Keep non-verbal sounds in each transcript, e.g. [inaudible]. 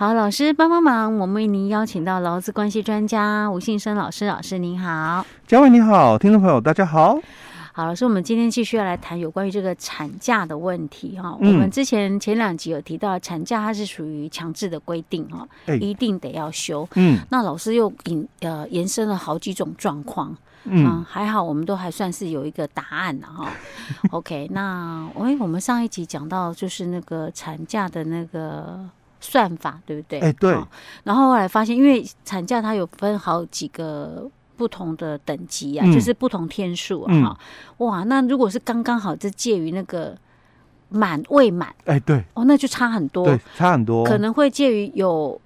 好，老师帮帮忙，我们为您邀请到劳资关系专家吴信生老师，老师您好，嘉伟你好，听众朋友大家好。好，老师，我们今天继续要来谈有关于这个产假的问题哈。嗯、我们之前前两集有提到，产假它是属于强制的规定哈，欸、一定得要休。嗯，那老师又引呃延伸了好几种状况。嗯，嗯，还好我们都还算是有一个答案了哈。[laughs] OK，那哎，我们上一集讲到就是那个产假的那个。算法对不对？哎、欸，对。然后后来发现，因为产假它有分好几个不同的等级啊，嗯、就是不同天数啊。嗯、哇，那如果是刚刚好，就介于那个满未满，哎、欸，对。哦，那就差很多，对，差很多。可能会介于有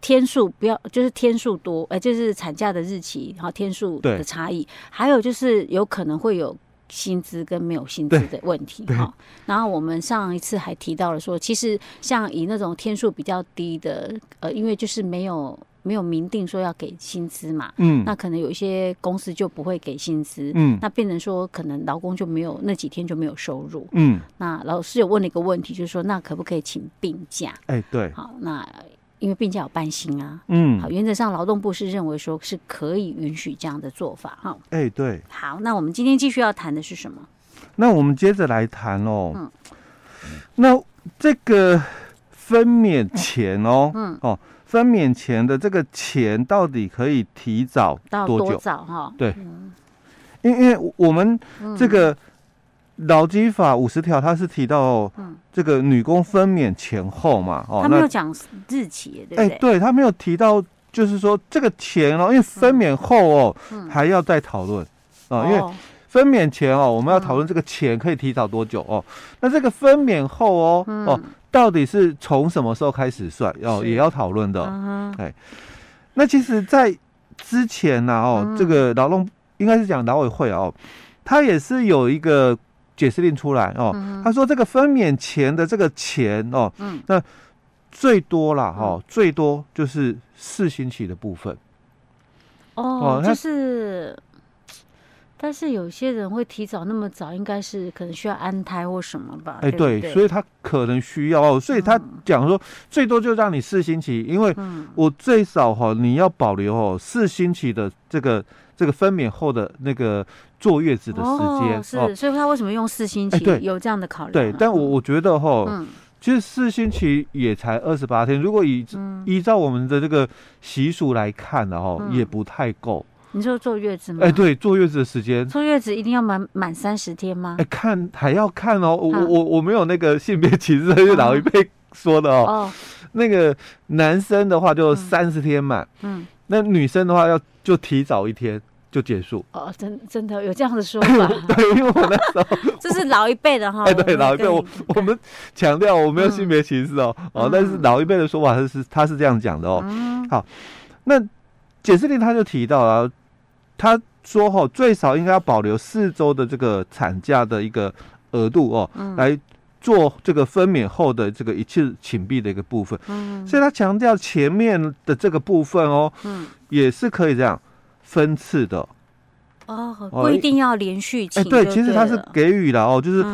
天数，不要就是天数多，哎、呃，就是产假的日期，然后天数的差异，对还有就是有可能会有。薪资跟没有薪资的问题哈，然后我们上一次还提到了说，其实像以那种天数比较低的，呃，因为就是没有没有明定说要给薪资嘛，嗯，那可能有一些公司就不会给薪资，嗯，那变成说可能劳工就没有那几天就没有收入，嗯，那老师有问了一个问题，就是说那可不可以请病假？哎，对，好，那。因为病假有半薪啊，嗯，好，原则上劳动部是认为说是可以允许这样的做法哈。哎，对，好，那我们今天继续要谈的是什么？那我们接着来谈哦，嗯，那这个分娩前哦，嗯哦，分娩前的这个钱到底可以提早多久？多早哈？对，因因为我们这个。劳基法五十条，它是提到这个女工分娩前后嘛，哦，他没有讲日期，对不对？哎，对，他没有提到，就是说这个前哦，因为分娩后哦，还要再讨论啊，因为分娩前哦，我们要讨论这个前可以提早多久哦，那这个分娩后哦，哦，到底是从什么时候开始算？哦，也要讨论的，哎，那其实，在之前呢，哦，这个劳动应该是讲劳委会哦，他也是有一个。解释令出来哦，嗯、他说这个分娩前的这个钱哦，嗯，那最多了哈，嗯、最多就是四星期的部分。哦，哦就是，但是有些人会提早那么早，应该是可能需要安胎或什么吧？哎，对，对，所以他可能需要，所以他讲说最多就让你四星期，因为我最少哈，你要保留哦四星期的这个。这个分娩后的那个坐月子的时间，哦，是，所以他为什么用四星期？对，有这样的考虑。对，但我我觉得哈，嗯，其实四星期也才二十八天，如果以依照我们的这个习俗来看的话，也不太够。你说坐月子吗？哎，对，坐月子的时间，坐月子一定要满满三十天吗？哎，看还要看哦，我我我没有那个性别歧视，是老一辈说的哦。哦 [laughs] 那个男生的话就三十天满，嗯，那女生的话要就提早一天。就结束哦，真真的有这样的说 [laughs] 法？对，因为我那时候 [laughs] 这是老一辈的哈。哎，对，老一辈，我我们强调我没有性别歧视哦，哦，但是老一辈的说法他是他是这样讲的哦。好，那解释令他就提到了，他说哈，最少应该要保留四周的这个产假的一个额度哦，来做这个分娩后的这个一次请病的一个部分。嗯，所以他强调前面的这个部分哦，嗯，也是可以这样。分次的哦，不一定要连续请。哎，对，其实他是给予了哦，就是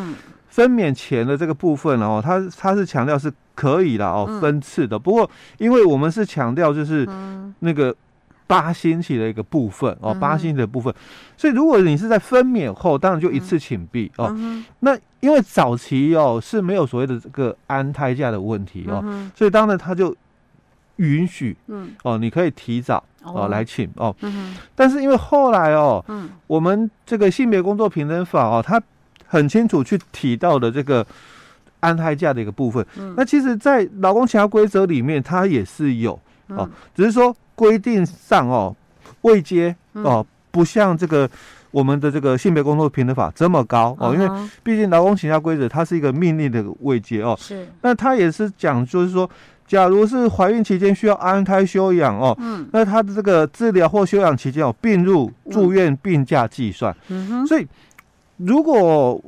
分娩前的这个部分哦，他他是强调是可以的哦，分次的。不过，因为我们是强调就是那个八星期的一个部分哦，八星期的部分，所以如果你是在分娩后，当然就一次请病哦。那因为早期哦是没有所谓的这个安胎假的问题哦，所以当然他就允许，嗯，哦，你可以提早。哦，来请哦，但是因为后来哦，嗯，我们这个性别工作平等法哦，它很清楚去提到的这个安胎假的一个部分。嗯，那其实，在劳工其他规则里面，它也是有哦，嗯、只是说规定上哦，位阶哦，不像这个我们的这个性别工作平等法这么高哦，因为毕竟劳工请假规则它是一个命令的位阶哦，是，那它也是讲就是说。假如是怀孕期间需要安胎休养哦，嗯，那他的这个治疗或休养期间哦，并入住院病假计算。嗯哼，所以如果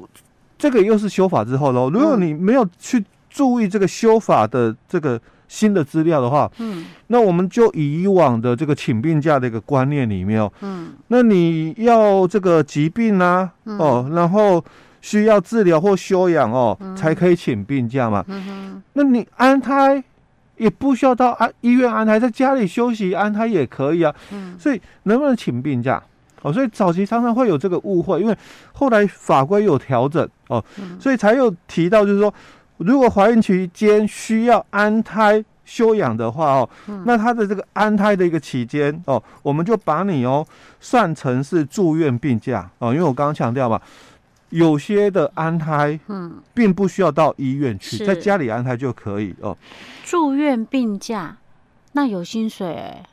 这个又是修法之后喽，如果你没有去注意这个修法的这个新的资料的话，嗯，那我们就以往的这个请病假的一个观念里面哦，嗯，那你要这个疾病啊，哦，然后需要治疗或休养哦，才可以请病假嘛。嗯哼，那你安胎。也不需要到安医院安胎，在家里休息安胎也可以啊。嗯，所以能不能请病假？哦，所以早期常常会有这个误会，因为后来法规有调整哦，所以才有提到，就是说，如果怀孕期间需要安胎休养的话哦，那他的这个安胎的一个期间哦，我们就把你哦算成是住院病假哦，因为我刚刚强调嘛。有些的安胎，嗯，并不需要到医院去，在家里安胎就可以哦。住院病假，那有薪水哎。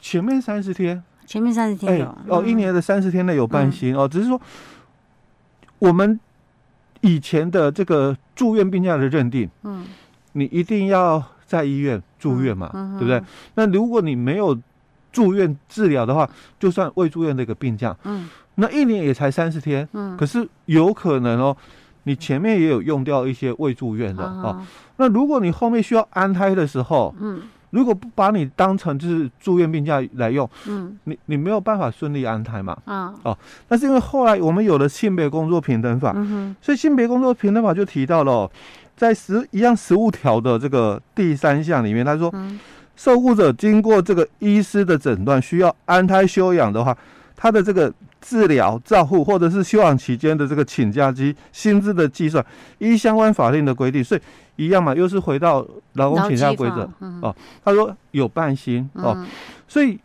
前面三十天，前面三十天有哦，一年的三十天内有半薪哦。只是说，我们以前的这个住院病假的认定，嗯，你一定要在医院住院嘛，对不对？那如果你没有住院治疗的话，就算未住院的一个病假，嗯。那一年也才三十天，嗯，可是有可能哦，你前面也有用掉一些未住院的哦，哦。那如果你后面需要安胎的时候，嗯，如果不把你当成就是住院病假来用，嗯，你你没有办法顺利安胎嘛，啊，哦，那是因为后来我们有了性别工作平等法，嗯，所以性别工作平等法就提到了，哦，在十一样十五条的这个第三项里面，他说，嗯，受雇者经过这个医师的诊断需要安胎休养的话，他的这个。治疗、照护或者是休养期间的这个请假及薪资的计算，依相关法令的规定，所以一样嘛，又是回到劳工请假规则哦。他说有半薪哦，嗯、所以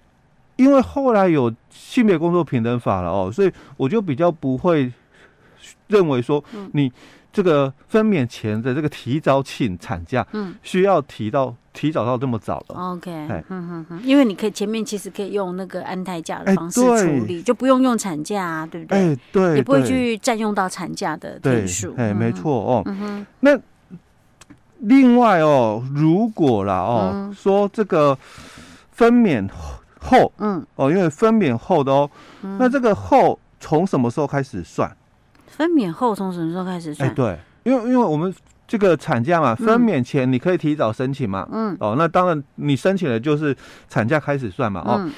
因为后来有性别工作平等法了哦，所以我就比较不会认为说你。这个分娩前的这个提早请产假，嗯，需要提到提早到这么早了，OK，嗯嗯嗯，因为你可以前面其实可以用那个安胎假的方式处理，就不用用产假啊，对不对？哎，对，也不会去占用到产假的天数，哎，没错哦。嗯哼，那另外哦，如果啦哦，说这个分娩后，嗯，哦，因为分娩后的哦，那这个后从什么时候开始算？分娩后从什么时候开始算？哎，对，因为因为我们这个产假嘛，分娩前你可以提早申请嘛，嗯，哦，那当然你申请了就是产假开始算嘛，哦，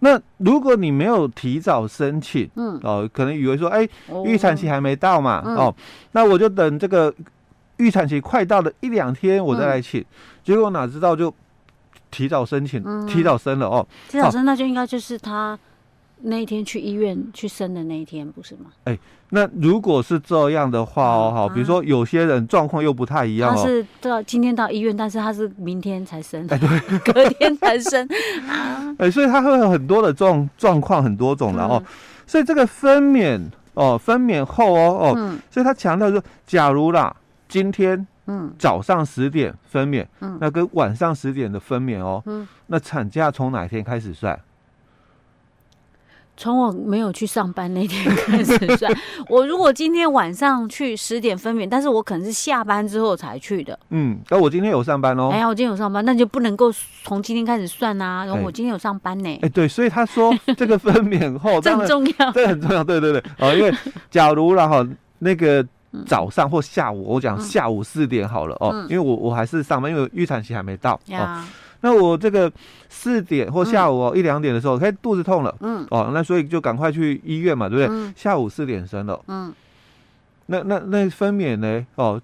那如果你没有提早申请，嗯，哦，可能以为说，哎，预产期还没到嘛，哦，那我就等这个预产期快到了一两天我再来请，结果哪知道就提早申请，提早生了哦，提早生那就应该就是他。那一天去医院去生的那一天，不是吗？哎、欸，那如果是这样的话哦，好，比如说有些人状况又不太一样哦，他是到今天到医院，但是他是明天才生，哎，对，[laughs] 隔天才生。[laughs] 啊，哎，所以他会有很多的状状况，很多种的哦，所以这个分娩哦，分娩后哦哦，嗯、所以他强调说，假如啦，今天嗯。早上十点分娩，嗯，那跟晚上十点的分娩哦，嗯，那产假从哪一天开始算？从我没有去上班那天开始算。[laughs] 我如果今天晚上去十点分娩，但是我可能是下班之后才去的。嗯，那我今天有上班哦。哎呀，我今天有上班，那就不能够从今天开始算啊。然后我今天有上班呢。哎，对，所以他说 [laughs] 这个分娩后这很重要，这很重要。对对对，哦，因为假如然后那个早上或下午，我讲下午四点好了哦，因为我我还是上班，因为预产期还没到哦。那我这个四点或下午哦一两点的时候，开始肚子痛了，嗯，哦，那所以就赶快去医院嘛，对不对？下午四点生了，嗯，那那那分娩呢？哦，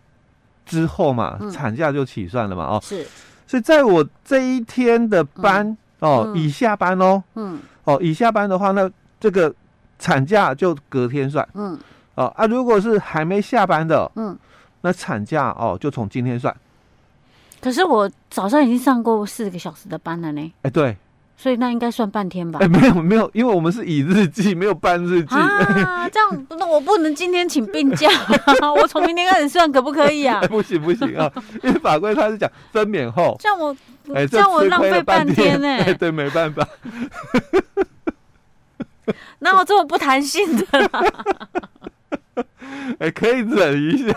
之后嘛，产假就起算了嘛，哦，是，所以在我这一天的班哦，已下班哦，嗯，哦，已下班的话，那这个产假就隔天算，嗯，哦啊，如果是还没下班的，嗯，那产假哦就从今天算。可是我早上已经上过四个小时的班了呢。哎，欸、对，所以那应该算半天吧？哎、欸，没有没有，因为我们是以日计，没有半日计啊。这样，那我不能今天请病假，[laughs] 我从明天开始算可不可以啊？欸、不行不行啊，因为法规他是讲分娩后，这样我，欸、这样我浪费半天呢、欸。对，没办法。[laughs] 那我这么不弹性的啦？[laughs] [laughs] 哎、欸，可以忍一下，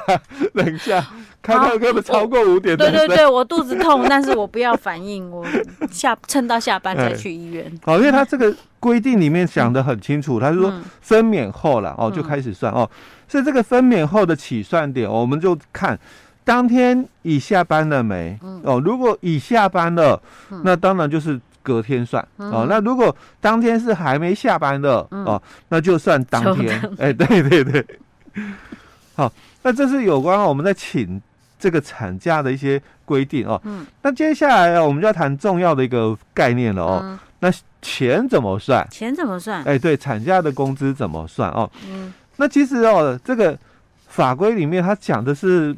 忍一下。看到根本超过五点。对对对，我肚子痛，但是我不要反应，我下撑到下班再去医院。好，因为他这个规定里面讲的很清楚，他是说分娩后了哦就开始算哦，所以这个分娩后的起算点，我们就看当天已下班了没哦，如果已下班了，那当然就是隔天算哦，那如果当天是还没下班的哦，那就算当天。哎，对对对，[laughs] 好，那这是有关我们在请。这个产假的一些规定哦。嗯。那接下来啊，我们就要谈重要的一个概念了哦。嗯。那钱怎么算？钱怎么算？哎，对，产假的工资怎么算哦？嗯。那其实哦，这个法规里面他讲的是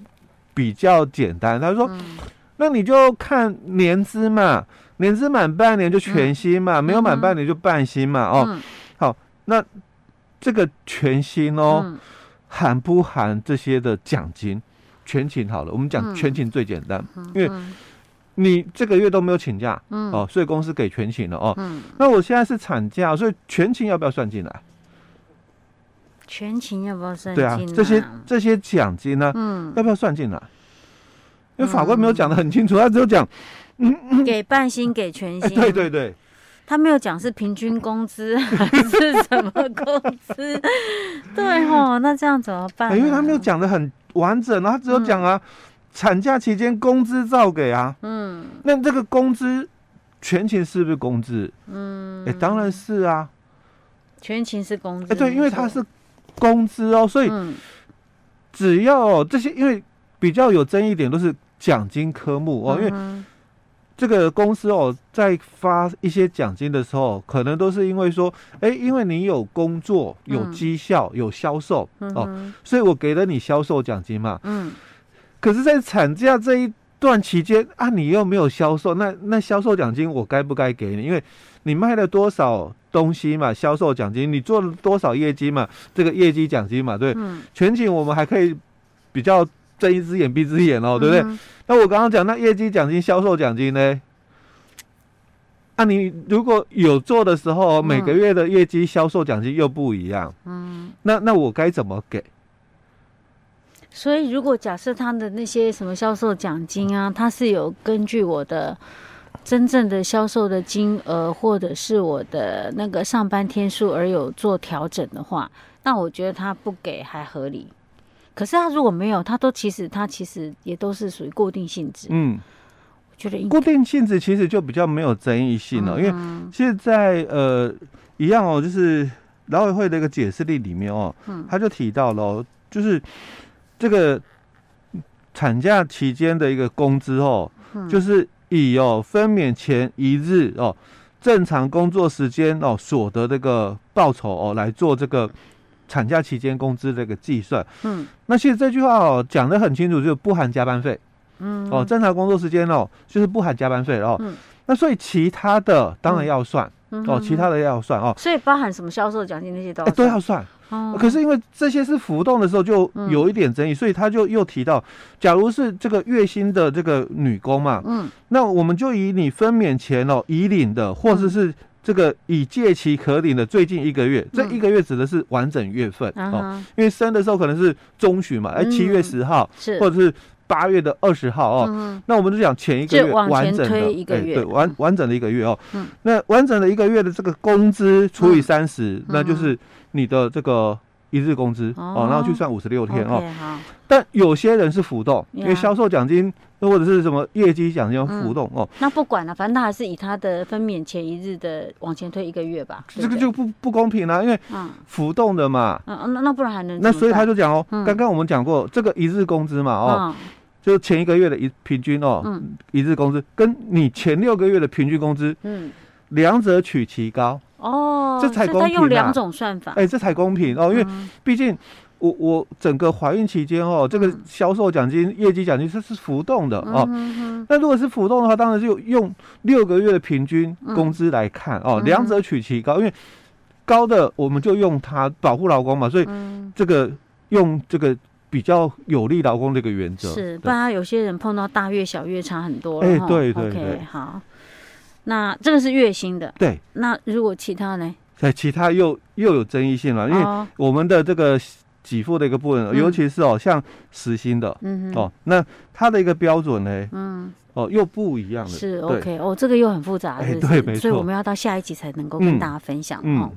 比较简单，他说，嗯、那你就看年资嘛，年资满半年就全薪嘛，嗯、没有满半年就半薪嘛，嗯、哦。好，那这个全薪哦，嗯、含不含这些的奖金？全勤好了，我们讲全勤最简单，嗯、因为你这个月都没有请假，嗯、哦，所以公司给全勤了哦。嗯、那我现在是产假，所以全勤要不要算进来？全勤要不要算进来？对啊，这些这些奖金呢，嗯，要不要算进来？因为法官没有讲的很清楚，他只有讲，嗯，给半薪，给全薪。对 [laughs] 对对，他没有讲是平均工资还是什么工资？对哦，[laughs] 那这样怎么办？因为他没有讲的很完整，他只有讲啊，产假期间工资照给啊，嗯，那这个工资全勤是不是工资？嗯，哎，当然是啊，全勤是工资。哎，对，因为他是。工资哦，所以只要这些，因为比较有争议点都是奖金科目哦，因为这个公司哦，在发一些奖金的时候，可能都是因为说，哎，因为你有工作、有绩效、有销售哦，所以我给了你销售奖金嘛。嗯。可是，在产假这一段期间啊，你又没有销售，那那销售奖金我该不该给你？因为你卖了多少？东西嘛，销售奖金，你做了多少业绩嘛？这个业绩奖金嘛，对，嗯、全景我们还可以比较睁一只眼闭一只眼哦，对不对？嗯、那我刚刚讲那业绩奖金、销售奖金呢？啊，你如果有做的时候，每个月的业绩、销售奖金又不一样，嗯，那那我该怎么给？所以，如果假设他的那些什么销售奖金啊，他是有根据我的。真正的销售的金额，或者是我的那个上班天数而有做调整的话，那我觉得他不给还合理。可是他如果没有，他都其实他其实也都是属于固定性质。嗯，我觉得固定性质其实就比较没有争议性了，嗯、因为现在呃一样哦，就是劳委会的一个解释令里面哦，嗯，他就提到了、哦，就是这个产假期间的一个工资哦，嗯、就是。以哦分娩前一日哦正常工作时间哦所得这个报酬哦来做这个产假期间工资这个计算，嗯，那其实这句话哦讲的很清楚，就是不含加班费，嗯，哦正常工作时间哦就是不含加班费哦，嗯，那所以其他的当然要算，嗯、哦其他的要算哦，所以包含什么销售奖金那些都要、欸、都要算。哦。可是因为这些是浮动的时候，就有一点争议，所以他就又提到，假如是这个月薪的这个女工嘛，嗯，那我们就以你分娩前哦已领的，或者是这个已届期可领的最近一个月，这一个月指的是完整月份哦，因为生的时候可能是中旬嘛，哎，七月十号是，或者是八月的二十号哦，那我们就讲前一个月完整的，哎，对，完完整的一个月哦，那完整的一个月的这个工资除以三十，那就是。你的这个一日工资哦，哦，然后去算五十六天哦。Okay, 但有些人是浮动，因为销售奖金或者是什么业绩奖金浮动、嗯、哦。那不管了，反正他还是以他的分娩前一日的往前推一个月吧。这个就不不公平了，因为浮动的嘛。嗯，那那不然还能？那所以他就讲哦，刚刚、嗯、我们讲过这个一日工资嘛哦，嗯、就前一个月的一平均哦，嗯、一日工资跟你前六个月的平均工资，嗯，两者取其高。哦，这才公平啊！用两种算法，哎，这才公平哦，因为毕竟我我整个怀孕期间哦，这个销售奖金、业绩奖金是是浮动的哦。那如果是浮动的话，当然就用六个月的平均工资来看哦，两者取其高，因为高的我们就用它保护劳工嘛，所以这个用这个比较有利劳工这个原则。是，不然有些人碰到大月小月差很多。哎，对对对，好。那这个是月薪的，对。那如果其他呢？在其他又又有争议性了，因为我们的这个给付的一个部分，尤其是哦，像实心的，嗯哼，哦，那它的一个标准呢，嗯，哦，又不一样了。是 OK，哦，这个又很复杂，哎，对，没错。所以我们要到下一集才能够跟大家分享，嗯。嗯